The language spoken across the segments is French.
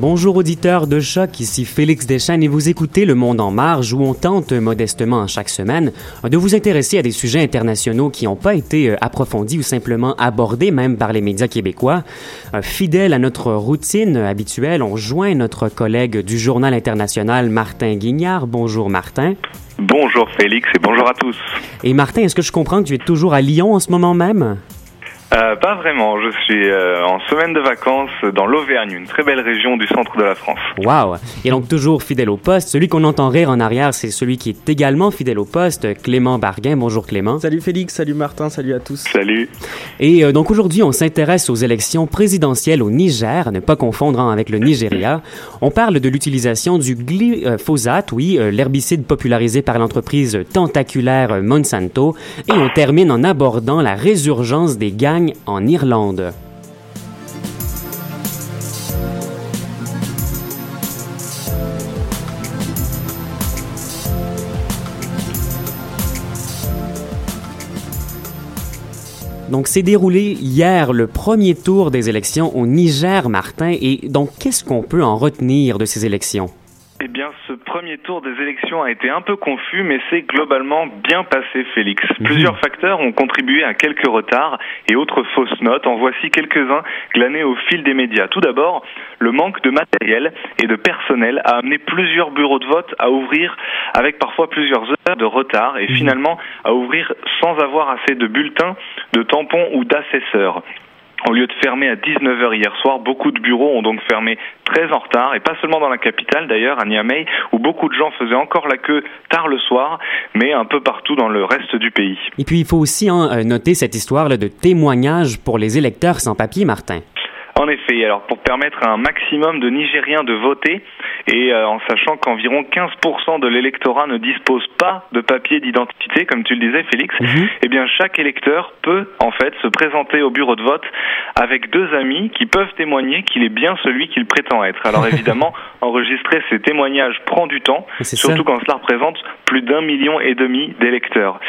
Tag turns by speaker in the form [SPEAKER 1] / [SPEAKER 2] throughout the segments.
[SPEAKER 1] Bonjour auditeurs de choc, ici Félix Deschênes et vous écoutez Le Monde en marge où on tente modestement chaque semaine de vous intéresser à des sujets internationaux qui n'ont pas été euh, approfondis ou simplement abordés même par les médias québécois. Euh, Fidèle à notre routine habituelle, on joint notre collègue du Journal international Martin Guignard. Bonjour Martin.
[SPEAKER 2] Bonjour Félix et bonjour à tous.
[SPEAKER 1] Et Martin, est-ce que je comprends que tu es toujours à Lyon en ce moment même?
[SPEAKER 2] Euh, pas vraiment. Je suis euh, en semaine de vacances dans l'Auvergne, une très belle région du centre de la France.
[SPEAKER 1] Wow! Et donc toujours fidèle au poste. Celui qu'on entend rire en arrière, c'est celui qui est également fidèle au poste, Clément Barguin. Bonjour Clément.
[SPEAKER 3] Salut Félix, salut Martin, salut à tous.
[SPEAKER 2] Salut.
[SPEAKER 1] Et euh, donc aujourd'hui, on s'intéresse aux élections présidentielles au Niger, ne pas confondre hein, avec le Nigeria. On parle de l'utilisation du glyphosate, oui, euh, l'herbicide popularisé par l'entreprise tentaculaire Monsanto. Et on termine en abordant la résurgence des en Irlande. Donc, s'est déroulé hier le premier tour des élections au Niger, Martin. Et donc, qu'est-ce qu'on peut en retenir de ces élections?
[SPEAKER 2] Eh bien, ce premier tour des élections a été un peu confus, mais c'est globalement bien passé, Félix. Plusieurs facteurs ont contribué à quelques retards et autres fausses notes. En voici quelques-uns glanés au fil des médias. Tout d'abord, le manque de matériel et de personnel a amené plusieurs bureaux de vote à ouvrir avec parfois plusieurs heures de retard et finalement à ouvrir sans avoir assez de bulletins, de tampons ou d'assesseurs. Au lieu de fermer à 19h hier soir, beaucoup de bureaux ont donc fermé très en retard, et pas seulement dans la capitale d'ailleurs, à Niamey, où beaucoup de gens faisaient encore la queue tard le soir, mais un peu partout dans le reste du pays.
[SPEAKER 1] Et puis il faut aussi hein, noter cette histoire de témoignage pour les électeurs sans papier, Martin.
[SPEAKER 2] En effet, alors pour permettre à un maximum de Nigériens de voter, et euh, en sachant qu'environ 15% de l'électorat ne dispose pas de papier d'identité, comme tu le disais Félix, eh bien chaque électeur peut en fait se présenter au bureau de vote avec deux amis qui peuvent témoigner qu'il est bien celui qu'il prétend être. Alors évidemment, enregistrer ces témoignages prend du temps, surtout quand cela représente plus d'un million et demi d'électeurs.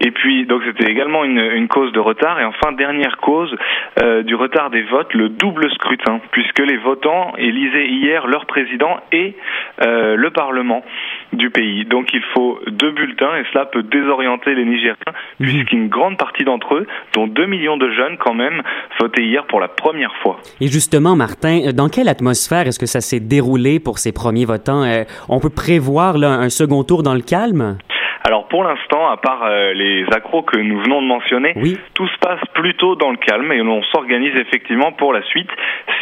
[SPEAKER 2] Et puis donc c'était également une, une cause de retard. Et enfin dernière cause euh, du retard des votes, le 12 double scrutin, puisque les votants élisaient hier leur président et euh, le Parlement du pays. Donc il faut deux bulletins et cela peut désorienter les Nigériens, mhm. puisqu'une grande partie d'entre eux, dont 2 millions de jeunes quand même, votaient hier pour la première fois.
[SPEAKER 1] Et justement, Martin, dans quelle atmosphère est-ce que ça s'est déroulé pour ces premiers votants? Euh, on peut prévoir là, un second tour dans le calme?
[SPEAKER 2] Alors pour l'instant, à part euh, les accros que nous venons de mentionner, tout se passe plutôt dans le calme et on s'organise effectivement pour la suite.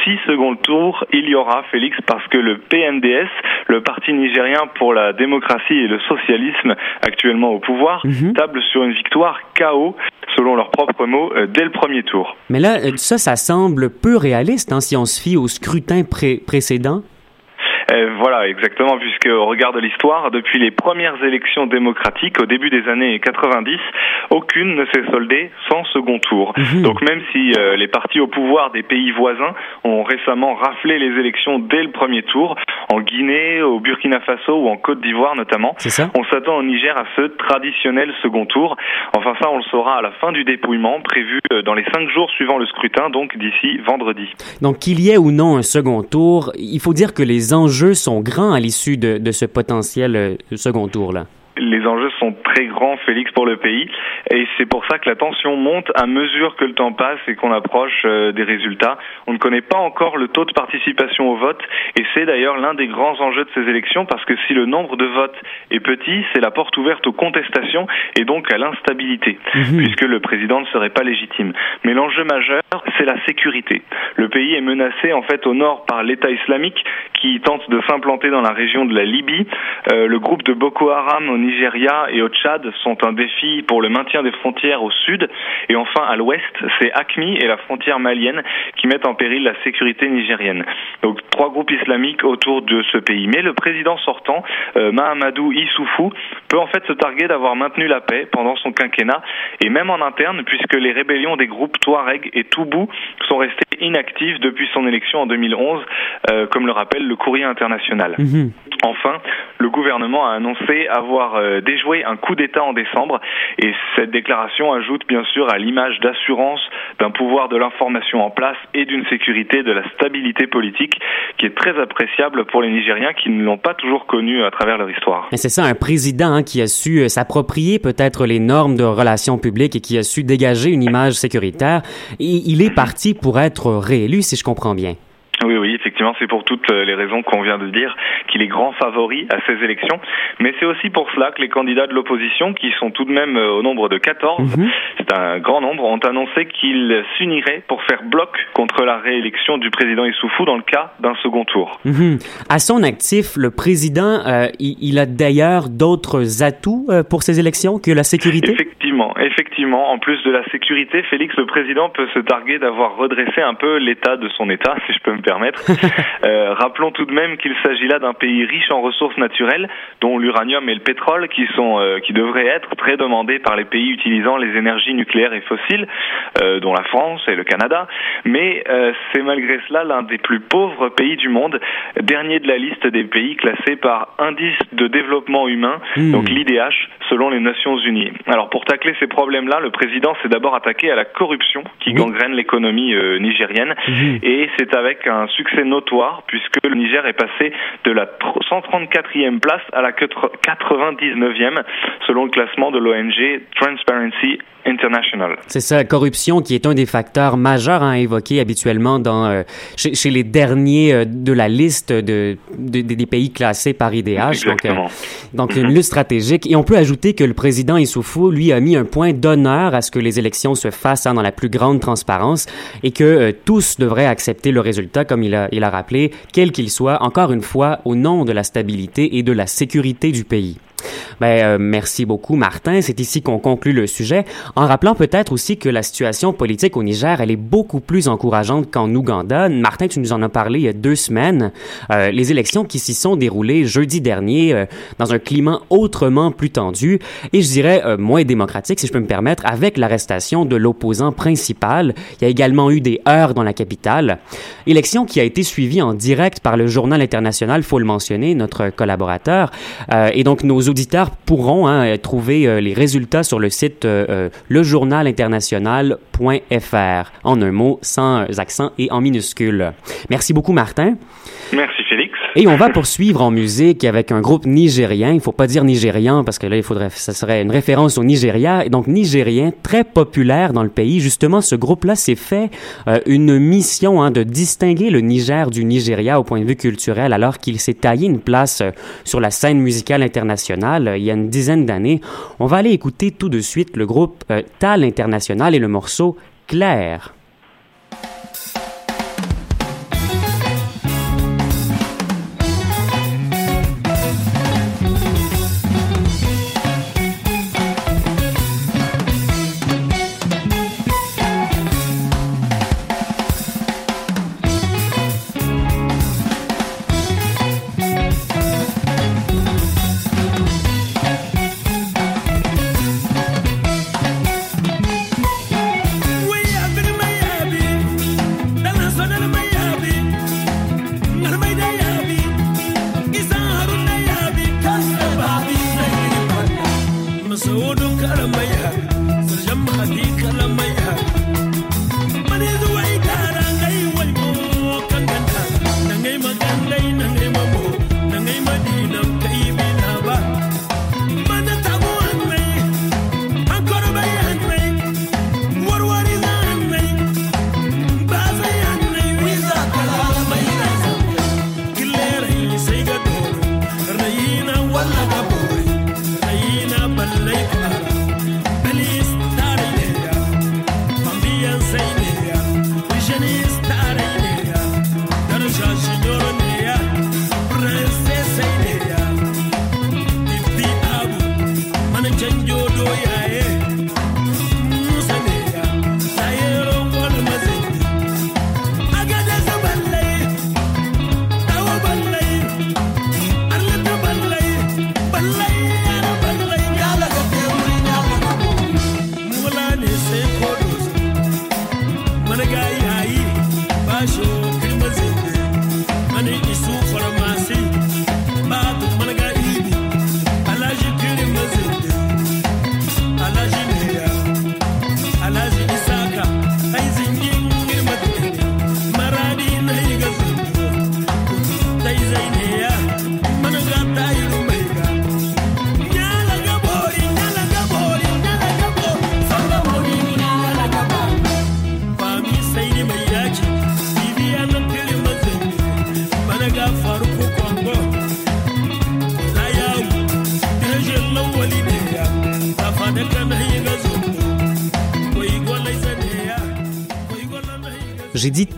[SPEAKER 2] Six secondes tours, il y aura Félix parce que le PNDS, le Parti nigérien pour la démocratie et le socialisme actuellement au pouvoir, mhm. table sur une victoire KO selon leurs propres mots, euh, dès le premier tour.
[SPEAKER 1] Mais là, euh, ça, ça semble peu réaliste hein, si on se fie au scrutin précédent.
[SPEAKER 2] Euh, voilà, exactement, puisque au regard de l'histoire, depuis les premières élections démocratiques au début des années 90, aucune ne s'est soldée sans second tour. Mhm. Donc même si euh, les partis au pouvoir des pays voisins ont récemment raflé les élections dès le premier tour, en Guinée, au Burkina Faso ou en Côte d'Ivoire notamment, on s'attend au Niger à ce traditionnel second tour. Enfin ça, on le saura à la fin du dépouillement, prévu euh, dans les cinq jours suivant le scrutin, donc d'ici vendredi.
[SPEAKER 1] Donc qu'il y ait ou non un second tour, il faut dire que les enjeux sont grands à l'issue de, de, ce potentiel euh, second tour-là
[SPEAKER 2] les enjeux sont très grands, Félix, pour le pays. Et c'est pour ça que la tension monte à mesure que le temps passe et qu'on approche euh, des résultats. On ne connaît pas encore le taux de participation au vote. Et c'est d'ailleurs l'un des grands enjeux de ces élections parce que si le nombre de votes est petit, c'est la porte ouverte aux contestations et donc à l'instabilité, mhm. puisque le président ne serait pas légitime. Mais l'enjeu majeur, c'est la sécurité. Le pays est menacé en fait au nord par l'État islamique qui tente de s'implanter dans la région de la Libye. Euh, le groupe de Boko Haram au Nigeria et au Tchad sont un défi pour le maintien des frontières au sud. Et enfin, à l'ouest, c'est ACMI et la frontière malienne qui mettent en péril la sécurité nigérienne. Donc trois groupes islamiques autour de ce pays. Mais le président sortant, euh, Mahamadou Issoufou, peut en fait se targuer d'avoir maintenu la paix pendant son quinquennat et même en interne puisque les rébellions des groupes Touareg et Toubou sont restées inactives depuis son élection en 2011, euh, comme le rappelle le courrier international. Mhm. Enfin, le gouvernement a annoncé avoir euh, déjoué un coup d'État en décembre et cette déclaration ajoute bien sûr à l'image d'assurance d'un pouvoir de l'information en place et d'une sécurité de la stabilité politique qui est très appréciable pour les Nigériens qui ne l'ont pas toujours connu à travers leur histoire.
[SPEAKER 1] C'est ça, un président hein, qui a su euh, s'approprier peut-être les normes de relations publiques et qui a su dégager une image sécuritaire. Et il est parti pour être réélu, si je comprends bien.
[SPEAKER 2] Oui, oui, effectivement, c'est pour toutes les raisons qu'on vient de dire qu'il est grand favori à ces élections. Mais c'est aussi pour cela que les candidats de l'opposition, qui sont tout de même euh, au nombre de 14, mhm. c'est un grand nombre, ont annoncé qu'ils s'uniraient pour faire bloc contre la réélection du président Issoufou dans le cas d'un second tour.
[SPEAKER 1] Mhm. À son actif, le président, euh, il, a d'ailleurs d'autres atouts euh, pour ces élections que la sécurité?
[SPEAKER 2] Effectivement, effectivement. En plus de la sécurité, Félix, le président peut se targuer d'avoir redressé un peu l'état de son État, si je peux me permettre. euh, rappelons tout de même qu'il s'agit là d'un pays riche en ressources naturelles, dont l'uranium et le pétrole, qui sont euh, qui devraient être très demandés par les pays utilisant les énergies nucléaires et fossiles, euh, dont la France et le Canada. Mais c'est malgré cela l'un des plus pauvres pays du monde, dernier de la liste des pays classés par indice de développement humain, hmm. donc l'IDH, selon les Nations Unies. Alors pour tacler ces problèmes-là, le président s'est d'abord attaqué à la corruption qui gangrène l'économie nigérienne, hmm. et c'est avec un succès notoire puisque le Niger est passé de la 134e place à la 99e selon le classement de l'ONG Transparency International.
[SPEAKER 1] C'est ça, corruption qui est un des facteurs majeurs à évoquer habituellement dans, euh, chez, les derniers euh, de la liste de, des pays classés par IDH.
[SPEAKER 2] Donc, euh,
[SPEAKER 1] donc une lutte stratégique. Et on peut ajouter que le président Issoufou, lui, a mis un point d'honneur à ce que les élections se fassent hein, dans la plus grande transparence et que tous devraient accepter le résultat comme il a, il a rappelé, quel qu'il soit, encore une fois, au nom de la stabilité et de la sécurité du pays. Ben, euh, merci beaucoup, Martin. C'est ici qu'on conclut le sujet, en rappelant peut-être aussi que la situation politique au Niger, elle est beaucoup plus encourageante qu'en Ouganda. Martin, tu nous en as parlé il y a deux semaines. Euh, les élections qui s'y sont déroulées jeudi dernier euh, dans un climat autrement plus tendu et je dirais euh, moins démocratique, si je peux me permettre, avec l'arrestation de l'opposant principal. Il y a également eu des heurts dans la capitale. Élection qui a été suivie en direct par le journal international, faut le mentionner, notre collaborateur. et donc nos auditeurs pourront hein, trouver les résultats sur le site lejournalinternational.fr, en un mot, sans accent et en minuscule. Merci beaucoup, Martin.
[SPEAKER 2] Merci, Félix.
[SPEAKER 1] Et on va poursuivre en musique avec un groupe nigérien. Il faut pas dire nigérian parce que là, il faudrait, ça serait une référence au Nigeria. Et donc, nigérien, très populaire dans le pays. Justement, ce groupe-là s'est fait euh, une mission hein, de distinguer le Niger du Nigeria au point de vue culturel alors qu'il s'est taillé une place euh, sur la scène musicale internationale euh, il y a une dizaine d'années. On va aller écouter tout de suite le groupe Tal International et le morceau Claire.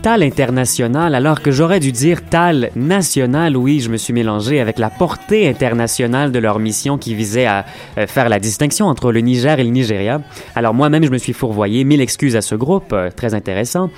[SPEAKER 1] Tal international alors que j'aurais dû dire tal national. Oui, je me suis mélangé avec la portée internationale de leur mission qui visait à euh, faire la distinction entre le Niger et le Nigeria. Alors moi-même, je me suis fourvoyé. Mille excuses à ce groupe, euh, très intéressant.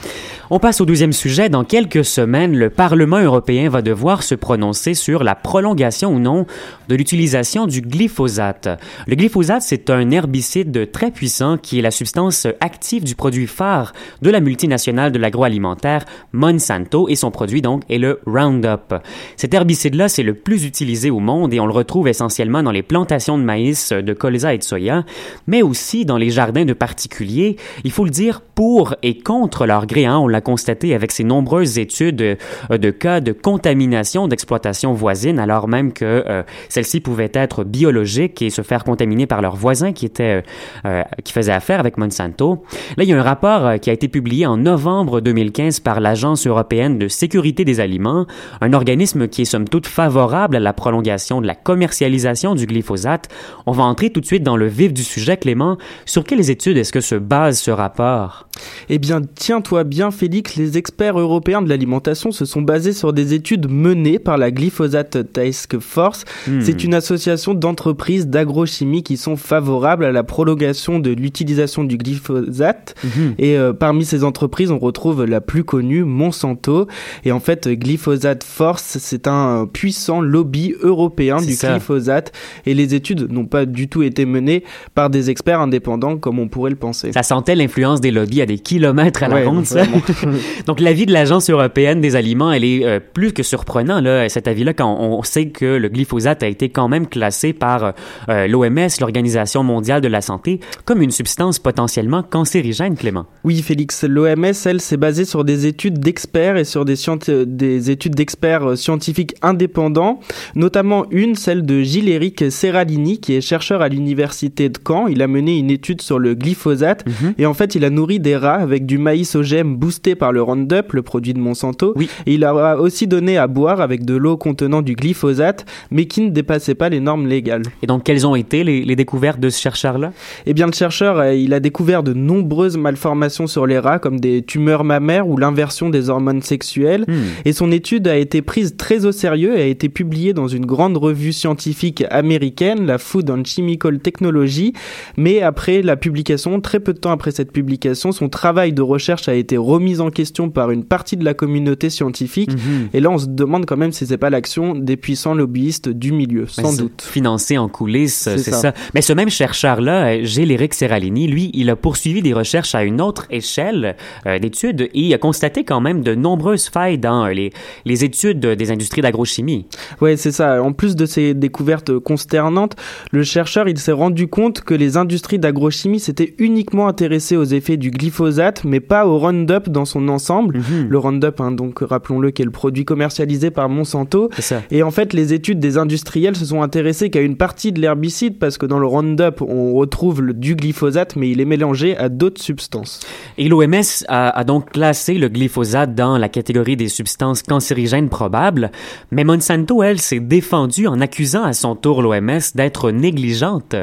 [SPEAKER 1] On passe au deuxième sujet. Dans quelques semaines, le Parlement européen va devoir se prononcer sur la prolongation ou non de l'utilisation du glyphosate. Le glyphosate, c'est un herbicide très puissant qui est la substance active du produit phare de la multinationale de l'agroalimentaire alimentaire Monsanto et son produit donc est le Roundup. Cet herbicide-là, c'est le plus utilisé au monde et on le retrouve essentiellement dans les plantations de maïs, de colza et de soya, mais aussi dans les jardins de particuliers. Il faut le dire pour et contre leur gré. Hein. Constaté avec ces nombreuses études euh, de, cas de contamination d'exploitation voisine, alors même que euh, celles-ci pouvaient être biologiques et se faire contaminer par leurs voisins qui étaient euh, qui faisaient affaire avec Monsanto. Là, il y a un rapport qui a été publié en novembre 2020 2015 par l'Agence européenne de sécurité des aliments, un organisme qui est somme toute favorable à la prolongation de la commercialisation du glyphosate. On va entrer tout de suite dans le vif du sujet, Clément. Sur quelles études est-ce que se base ce rapport?
[SPEAKER 3] Eh bien, tiens-toi bien, Félix, les experts européens de l'alimentation se sont basés sur des études menées par la Glyphosate Task Force. Hmm. C'est une association d'entreprises d'agrochimie qui sont favorables à la prolongation de l'utilisation du glyphosate. Hmm. Et euh, parmi ces entreprises, on retrouve trouve la plus connue, Monsanto. Et en fait, Glyphosate Force, c'est un puissant lobby européen du glyphosate. Et les études n'ont pas du tout été menées par des experts indépendants comme on pourrait le penser.
[SPEAKER 1] Ça sentait l'influence des lobbies à des kilomètres à la ronde, ça. Donc l'avis de l'Agence européenne des aliments, elle est euh, plus que surprenant, là, cet avis-là, quand on sait que le glyphosate a été quand même classé par euh, l'OMS, l'Organisation mondiale de la santé, comme une substance potentiellement cancérigène, Clément.
[SPEAKER 3] Oui, Félix, l'OMS, elle, s'est basée sur des études d'experts et sur des, des études d'experts euh, scientifiques indépendants, notamment une, celle de Gilles-Éric Serralini, qui est chercheur à l'université de Caen. Il a mené une étude sur le glyphosate mhm. et en fait, il a nourri des rats avec du maïs OGM boosté par le Roundup, le produit de Monsanto.
[SPEAKER 1] Oui.
[SPEAKER 3] Et il a aussi donné à boire avec de l'eau contenant du glyphosate, mais qui ne dépassait pas les normes légales.
[SPEAKER 1] Et donc, quelles ont été les, découvertes de ce chercheur-là?
[SPEAKER 3] Eh bien, le chercheur, euh, il a découvert de nombreuses malformations sur les rats, comme des tumeurs mammaires ou l'inversion des hormones sexuelles. Hmm. Et son étude a été prise très au sérieux et a été publiée dans une grande revue scientifique américaine, la Food and Chemical Technology. Mais après la publication, très peu de temps après cette publication, son travail de recherche a été remis en question par une partie de la communauté scientifique. Mhm. Et là, on se demande quand même si c'est pas l'action des puissants lobbyistes du milieu, sans doute.
[SPEAKER 1] Financé en coulisses, c'est ça. Mais ce même chercheur-là, Gilles-Éric Serralini, lui, il a poursuivi des recherches à une autre échelle euh, d'études et il a constaté quand même de nombreuses failles dans les, les études des industries d'agrochimie.
[SPEAKER 3] Ouais, c'est ça. En plus de ces découvertes consternantes, le chercheur, il s'est rendu compte que les industries d'agrochimie s'étaient uniquement intéressées aux effets du glyphosate, mais pas au Roundup dans son ensemble. Mhm. Le Roundup, hein, donc rappelons-le, qui est le produit commercialisé par Monsanto. Et en fait, les études des industriels se sont intéressées qu'à une partie de l'herbicide, parce que dans le Roundup, on retrouve le, du glyphosate, mais il est mélangé à d'autres substances.
[SPEAKER 1] Et l'OMS a, a, donc classé le glyphosate dans la catégorie des substances cancérigènes probables, mais Monsanto, elle, s'est défendue en accusant à son tour l'OMS d'être négligente.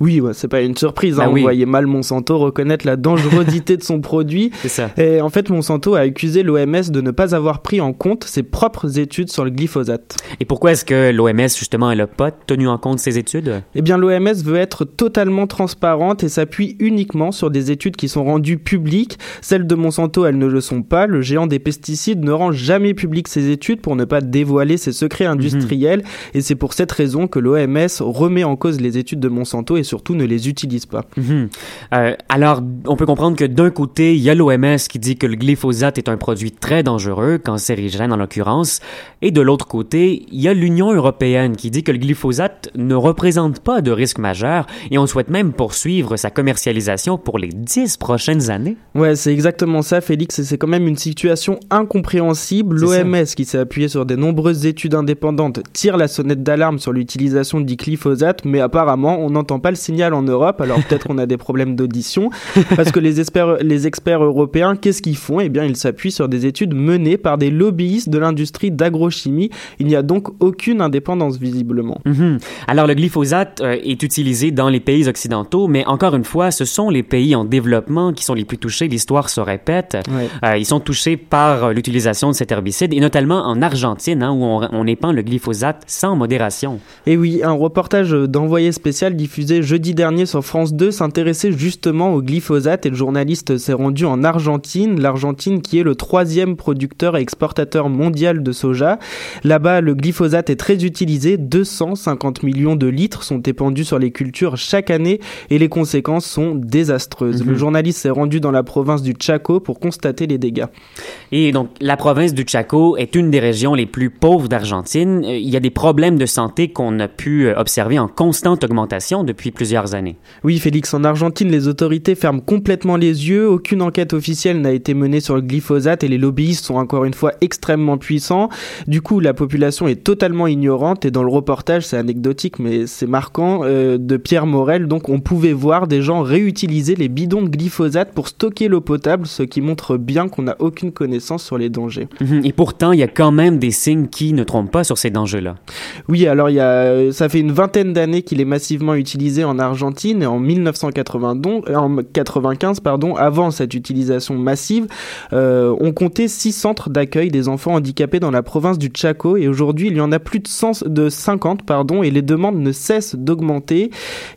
[SPEAKER 3] Oui, ouais, c'est pas une surprise. Hein, bah On voyait mal Monsanto reconnaître la dangerosité de son produit.
[SPEAKER 1] C'est ça.
[SPEAKER 3] Et en fait, Monsanto a accusé l'OMS de ne pas avoir pris en compte ses propres études sur le glyphosate.
[SPEAKER 1] Et pourquoi est-ce que l'OMS, justement, elle n'a pas tenu en compte ses études?
[SPEAKER 3] Eh bien, l'OMS veut être totalement transparente et s'appuie uniquement sur des études qui sont rendues publiques. Celles de Monsanto, elles ne le sont pas. Le géant des pesticides ne rend jamais public ses études pour ne pas dévoiler ses secrets mhm. industriels. Et c'est pour cette raison que l'OMS remet en cause les études de Monsanto et surtout ne les utilise pas.
[SPEAKER 1] Mhm. Euh, alors, on peut comprendre que d'un côté, il y a l'OMS qui dit que le glyphosate est un produit très dangereux, cancérigène en l'occurrence, et de l'autre côté, il y a l'Union européenne qui dit que le glyphosate ne représente pas de risque majeur et on souhaite même poursuivre sa commercialisation pour les dix prochaines années.
[SPEAKER 3] Ouais, c'est exactement ça, Félix, et c'est quand même une situation incompréhensible. L'OMS, qui s'est appuyée sur des nombreuses études indépendantes, tire la sonnette d'alarme sur l'utilisation du glyphosate, mais apparemment, on n'entend pas le signal en Europe, alors peut-être on a des problèmes d'audition, parce que les experts, les experts européens, qu'est-ce qu'ils font Eh bien, ils s'appuient sur des études menées par des lobbyistes de l'industrie d'agrochimie. Il n'y a donc aucune indépendance, visiblement.
[SPEAKER 1] Mhm. Alors, le glyphosate euh, est utilisé dans les pays occidentaux, mais encore une fois, ce sont les pays en développement qui sont les plus touchés. L'histoire se répète. Euh, ils sont touchés par euh, l'utilisation de cet herbicide, et notamment en Argentine, hein, où on, on épand le glyphosate sans modération.
[SPEAKER 3] Et oui, un reportage d'envoyé spécial diffusé jeudi dernier sur France 2 s'intéressait justement au glyphosate et le journaliste s'est rendu en Argentine, l'Argentine qui est le troisième producteur et exportateur mondial de soja. Là-bas, le glyphosate est très utilisé, 250 millions de litres sont épandus sur les cultures chaque année et les conséquences sont désastreuses. Le mhm. journaliste s'est rendu dans la province du Chaco pour constater les dégâts.
[SPEAKER 1] Et donc, la province du Chaco est une des régions les plus pauvres d'Argentine. Euh, il y a des problèmes de santé qu'on a pu euh, observer en constante augmentation depuis plusieurs années.
[SPEAKER 3] Oui, Félix, en Argentine, les autorités ferment complètement les yeux. Aucune enquête officielle n'a été menée sur le glyphosate et les lobbyistes sont encore une fois extrêmement puissants. Du coup, la population est totalement ignorante et dans le reportage, c'est anecdotique mais c'est marquant, euh, de Pierre Morel, donc on pouvait voir des gens réutiliser les bidons de glyphosate pour stocker l'eau potable, ce qui montre bien qu'on n'a aucune connaissance sur les dangers.
[SPEAKER 1] Mhm. Et pourtant, il y a quand même des signes qui ne trompent pas sur ces dangers-là.
[SPEAKER 3] Oui, alors il y a, ça fait une vingtaine d'années qu'il est massivement utilisé en Argentine et en 1995, pardon, avant cette utilisation massive, euh, on comptait six centres d'accueil des enfants handicapés dans la province du Chaco et aujourd'hui il y en a plus de, 100, de 50 pardon, et les demandes ne cessent d'augmenter.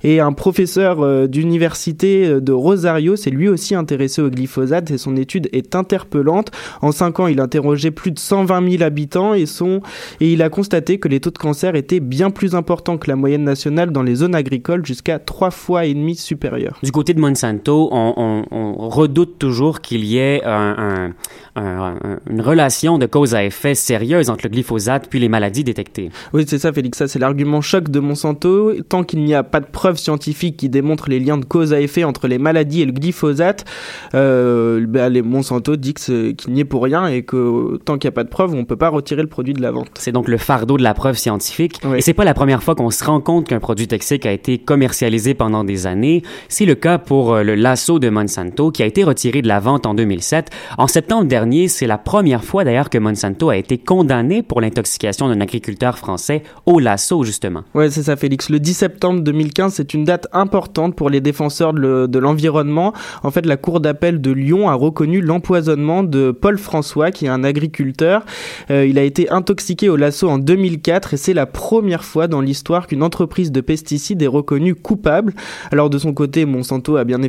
[SPEAKER 3] Et un professeur euh, d'université euh, de Rosario s'est lui aussi intéressé au glyphosate et son étude est interpellante. En 5 ans, il a interrogé plus de 120 000 habitants et, son, et il a constaté que les taux de cancer étaient bien plus importants que la moyenne nationale dans les zones agricoles, jusqu'à 3 fois et demi supérieurs.
[SPEAKER 1] Du côté de Monsanto, on, on, redoute toujours qu'il y ait un, une relation de cause à effet sérieuse entre le glyphosate puis les maladies détectées.
[SPEAKER 3] Oui, c'est ça, Félix. Ça, c'est l'argument choc de Monsanto. Tant qu'il n'y a pas de preuves scientifiques qui démontrent les liens de cause à effet entre les maladies et le glyphosate, euh, ben, les Monsanto dit qu'il n'y est pour rien et que tant qu'il n'y a pas de preuves, on ne peut pas retirer le produit de la vente.
[SPEAKER 1] C'est donc le fardeau de la preuve scientifique. Et c'est pas la première fois qu'on se rend compte qu'un produit toxique a été commercialisé pendant des années. C'est le cas pour euh, le lasso de Monsanto qui a été retiré de la vente en 2007. En septembre dernier, c'est la première fois d'ailleurs que Monsanto a été condamné pour l'intoxication d'un agriculteur français au lasso, justement.
[SPEAKER 3] Ouais, c'est ça, Félix. Le 10 septembre 2015, c'est une date importante pour les défenseurs de l'environnement. en fait, la Cour d'appel de Lyon a reconnu l'empoisonnement de Paul François, qui est un agriculteur. Euh, il a été intoxiqué au lasso en 2004 et c'est la première fois dans l'histoire qu'une entreprise de pesticides est reconnue coupable. Alors, de son côté, Monsanto a bien,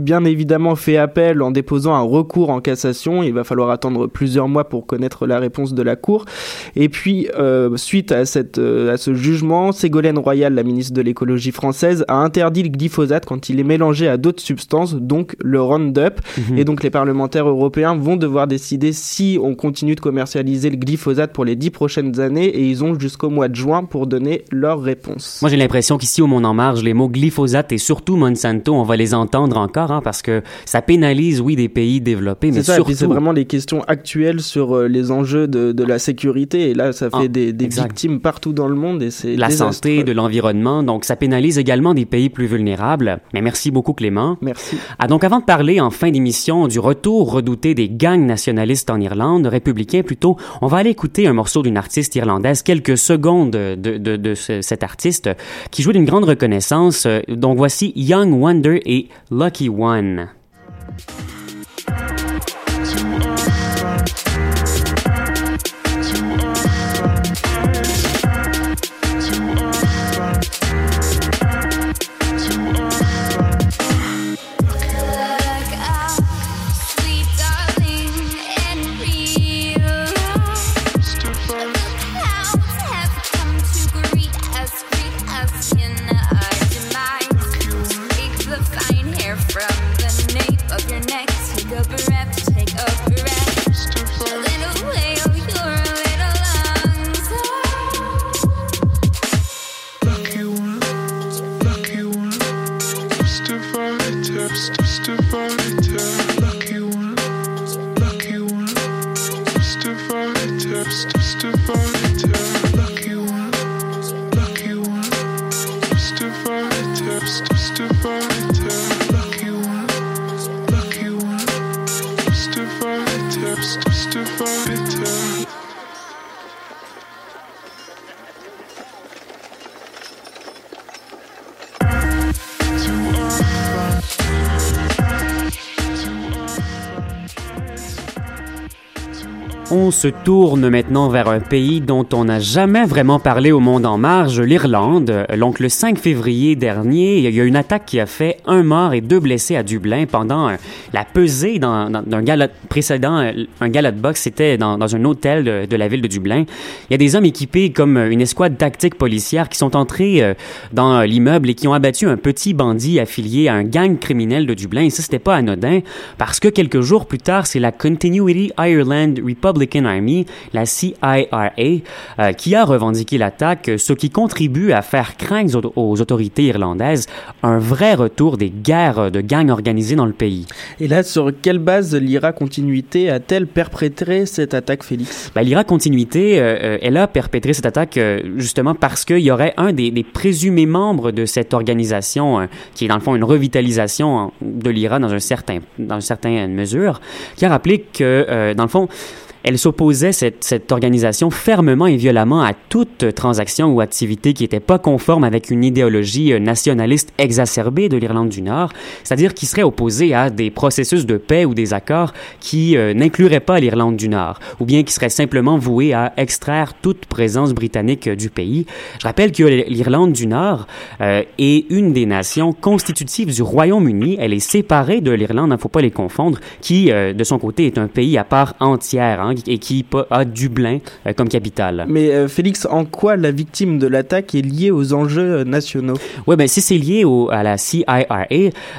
[SPEAKER 3] bien évidemment fait appel en déposant un recours en cassation. Il va falloir attendre plusieurs mois pour connaître la réponse de la Cour. Et puis, euh, suite à, cette, euh, à ce jugement, Ségolène Royal, la ministre de l'écologie française, a interdit le glyphosate quand il est mélangé à d'autres substances, donc le Roundup. Mhm. Et donc les parlementaires européens vont devoir décider si on continue de commercialiser le glyphosate pour les dix prochaines années et ils ont jusqu'au mois de juin pour donner leur réponse.
[SPEAKER 1] Moi j'ai l'impression qu'ici au Monde en Marge, les mots glyphosate et surtout Monsanto, on va les entendre encore hein, parce que ça pénalise, oui, des pays développés, mais surtout...
[SPEAKER 3] c'est vraiment les questions actuelles sur euh, les enjeux de, de, la sécurité. Et là, ça fait ah, des, des victimes partout dans le monde et c'est
[SPEAKER 1] la santé, de l'environnement. Donc, ça pénalise également des pays plus vulnérables. Mais merci beaucoup, Clément.
[SPEAKER 3] Merci.
[SPEAKER 1] Ah, donc, avant de parler en fin d'émission du retour redouté des gangs nationalistes en Irlande, républicains plutôt, on va aller écouter un morceau d'une artiste irlandaise, quelques secondes de, de, de cet artiste qui joue d'une grande reconnaissance. Donc, voici Young Wonder et Lucky One. On se tourne maintenant vers un pays dont on n'a jamais vraiment parlé au monde en marge, l'Irlande. Donc le 5 février dernier, il y a eu une attaque qui a fait un mort et deux blessés à Dublin pendant la pesée d'un gala précédent, un gala de boxe, c'était dans, un hôtel de, la ville de Dublin. Il y a des hommes équipés comme une escouade tactique policière qui sont entrés euh, dans l'immeuble et qui ont abattu un petit bandit affilié à un gang criminel de Dublin. Et ça, c'était pas anodin parce que quelques jours plus tard, c'est la Continuity Ireland Republic Republican Army, la CIRA, euh, qui a revendiqué l'attaque, ce qui contribue à faire craindre aux, autorités irlandaises un vrai retour des guerres de gangs organisées dans le pays.
[SPEAKER 3] Et là, sur quelle base l'IRA Continuité a-t-elle perpétré cette attaque, Félix?
[SPEAKER 1] Ben, L'IRA Continuité, euh, euh, elle a perpétré cette attaque justement parce qu'il y aurait un des, des, présumés membres de cette organisation, qui est dans le fond une revitalisation de l'IRA dans, un certain, dans une certaine mesure, qui a rappelé que, dans le fond, elle s'opposait, cette, cette organisation, fermement et violemment à toute transaction ou activité qui n'était pas conforme avec une idéologie nationaliste exacerbée de l'Irlande du Nord, c'est-à-dire qui serait opposée à des processus de paix ou des accords qui n'incluraient pas l'Irlande du Nord, ou bien qui seraient simplement voués à extraire toute présence britannique du pays. Je rappelle que l'Irlande du Nord est une des nations constitutives du Royaume-Uni. Elle est séparée de l'Irlande, il ne faut pas les confondre, qui, de son côté, est un pays à part entière hein, et qui a Dublin euh, comme capitale.
[SPEAKER 3] Mais euh, Félix, en quoi la victime de l'attaque est liée aux enjeux euh, nationaux?
[SPEAKER 1] Oui, ben si c'est lié au, à la CIRA,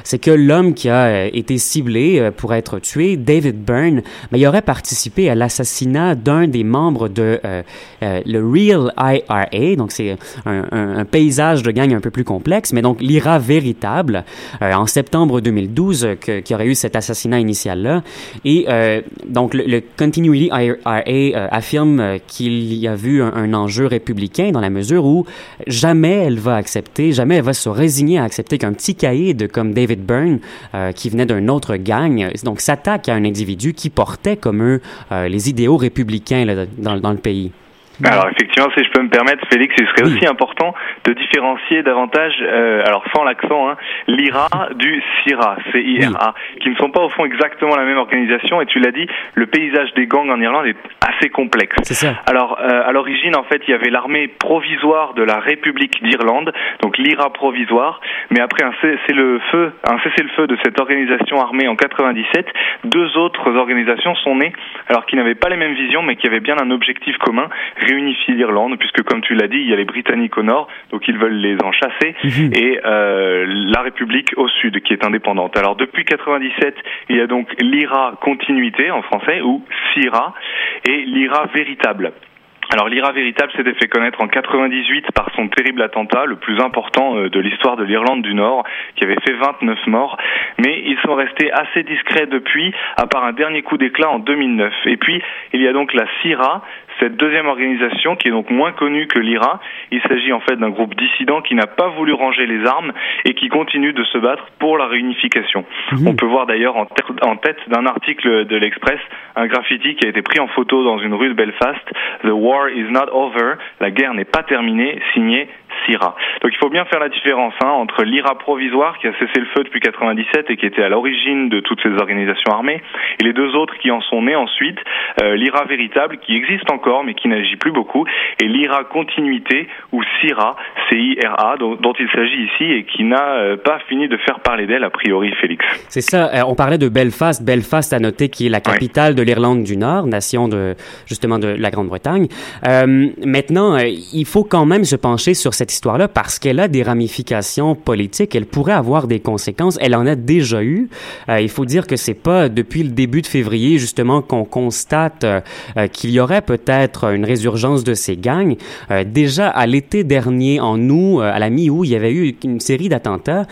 [SPEAKER 1] c'est que l'homme qui a été ciblé pour être tué, David Byrne, ben, il aurait participé à l'assassinat d'un des membres de le Real IRA, donc c'est un, un, paysage de gang un peu plus complexe, mais donc l'IRA véritable, en septembre 2012, qui aurait eu cet assassinat initial-là. Et donc, le, Continuity IRA euh, affirme euh, qu'il y a vu un, enjeu républicain dans la mesure où jamais elle va accepter, jamais elle va se résigner à accepter qu'un petit caïd comme David Byrne, euh, qui venait d'un autre gang, donc s'attaque à un individu qui portait comme eux les idéaux républicains dans le pays.
[SPEAKER 2] Alors effectivement, si je peux me permettre, Félix, il serait aussi important de différencier davantage, euh, alors sans l'accent, hein, l'IRA du CIRA, C-I-R-A, qui ne sont pas au fond exactement la même organisation. Et tu l'as dit, le paysage des gangs en Irlande est assez complexe.
[SPEAKER 1] C'est ça.
[SPEAKER 2] Alors euh, à l'origine, en fait, il y avait l'armée provisoire de la République d'Irlande, donc l'IRA provisoire. Mais après un cessez-le-feu, un cessez-le-feu de cette organisation armée en 97, deux autres organisations sont nées, alors qui n'avaient pas les mêmes visions, mais qui avaient bien un objectif commun réunifier l'Irlande, puisque comme tu l'as dit, il y a les Britanniques au nord, donc ils veulent les en chasser, mhm. et euh, la République au sud, qui est indépendante. Alors depuis 97, il y a donc l'IRA continuité en français, ou CIRA, et l'IRA véritable. Alors l'IRA véritable s'était fait connaître en 98 par son terrible attentat, le plus important euh, de l'histoire de l'Irlande du Nord, qui avait fait 29 morts. Mais ils sont restés assez discrets depuis, à part un dernier coup d'éclat en 2009. Et puis il y a donc la CIRA, cette deuxième organisation, qui est donc moins connue que l'IRA, il s'agit en fait d'un groupe dissident qui n'a pas voulu ranger les armes et qui continue de se battre pour la réunification. Mhm. On peut voir d'ailleurs en, en, tête d'un article de l'Express un graffiti qui a été pris en photo dans une rue de Belfast, The War is not over, la guerre n'est pas terminée, signé CIRA. Donc il faut bien faire la différence hein, entre l'IRA provisoire qui a cessé le feu depuis 97 et qui était à l'origine de toutes ces organisations armées, et les deux autres qui en sont nés ensuite, euh, l'IRA véritable qui existe encore mais qui n'agit plus beaucoup, et l'IRA continuité ou CIRA, C-I-R-A, dont, il s'agit ici et qui n'a euh, pas fini de faire parler d'elle a priori, Félix.
[SPEAKER 1] C'est ça. Euh, on parlait de Belfast. Belfast, à noter, qui est la capitale de l'Irlande du Nord, nation de justement de la Grande-Bretagne. maintenant, il faut quand même se pencher sur cette parce qu'elle a des ramifications politiques, elle pourrait avoir des conséquences, elle en a déjà eu. Euh, il faut dire que c'est pas depuis le début de février justement qu'on constate euh, euh, qu'il y aurait peut-être une résurgence de ces gangs. déjà à l'été dernier, en août, à la mi-août, il y avait eu une série d'attentats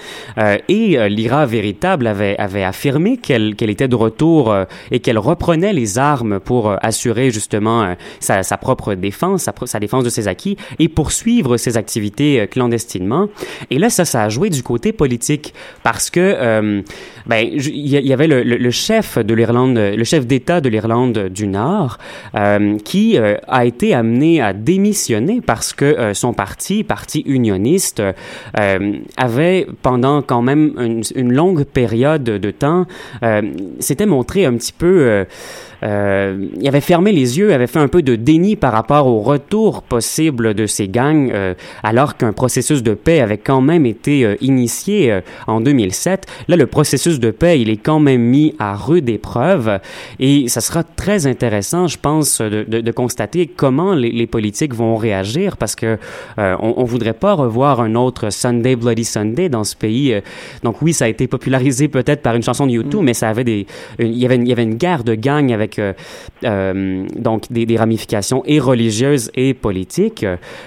[SPEAKER 1] et l'IRA véritable avait, affirmé qu'elle était de retour et qu'elle reprenait les armes pour assurer justement sa, propre défense, sa défense de ses acquis et poursuivre ses activités euh, clandestinement. Et là, ça, ça a joué du côté politique parce que, euh, ben, il y, avait le, chef de l'Irlande, le chef d'État de l'Irlande du Nord, euh, qui a été amené à démissionner parce que son parti, parti unioniste, avait pendant quand même une, une longue période de temps, s'était montré un petit peu euh, il avait fermé les yeux, avait fait un peu de déni par rapport au retour possible de ces gangs, euh, alors qu'un processus de paix avait quand même été euh, initié euh, en 2007. Là, le processus de paix, il est quand même mis à rude épreuve, et ça sera très intéressant, je pense, de, de, de constater comment les, les, politiques vont réagir, parce que on, on voudrait pas revoir un autre Sunday Bloody Sunday dans ce pays. donc oui, ça a été popularisé peut-être par une chanson de YouTube, mm. mais ça avait des, il y avait, il y avait une guerre de gangs avec euh, donc des, ramifications et religieuses et politiques.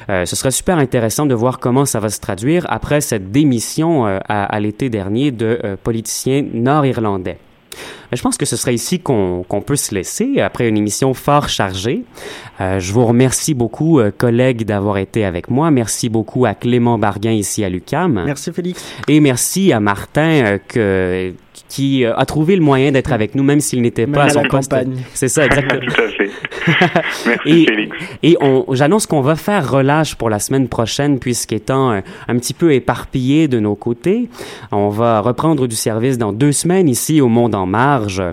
[SPEAKER 1] Euh, ce serait super intéressant de voir comment ça va se traduire après cette démission euh, à, l'été dernier de politiciens nord-irlandais. Je pense que ce serait ici qu'on peut se laisser après une émission fort chargée. je vous remercie beaucoup, collègues, d'avoir été avec moi. Merci beaucoup à Clément Barguin ici à l'UCAM.
[SPEAKER 3] Merci Félix.
[SPEAKER 1] Et merci à Martin que qui a trouvé le moyen d'être avec nous, même s'il n'était pas à son poste. C'est ça, exactement.
[SPEAKER 2] Tout à fait. Merci
[SPEAKER 1] et,
[SPEAKER 2] Félix.
[SPEAKER 1] Et on, j'annonce qu'on va faire relâche pour la semaine prochaine, puisqu'étant un, un petit peu éparpillé de nos côtés, on va reprendre du service dans deux semaines ici au Monde en Marge.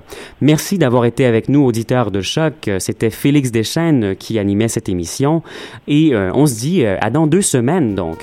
[SPEAKER 1] Merci d'avoir été avec nous, auditeurs de choc. C'était Félix Deschênes qui animait cette émission, et euh, on se dit euh, à dans deux semaines donc.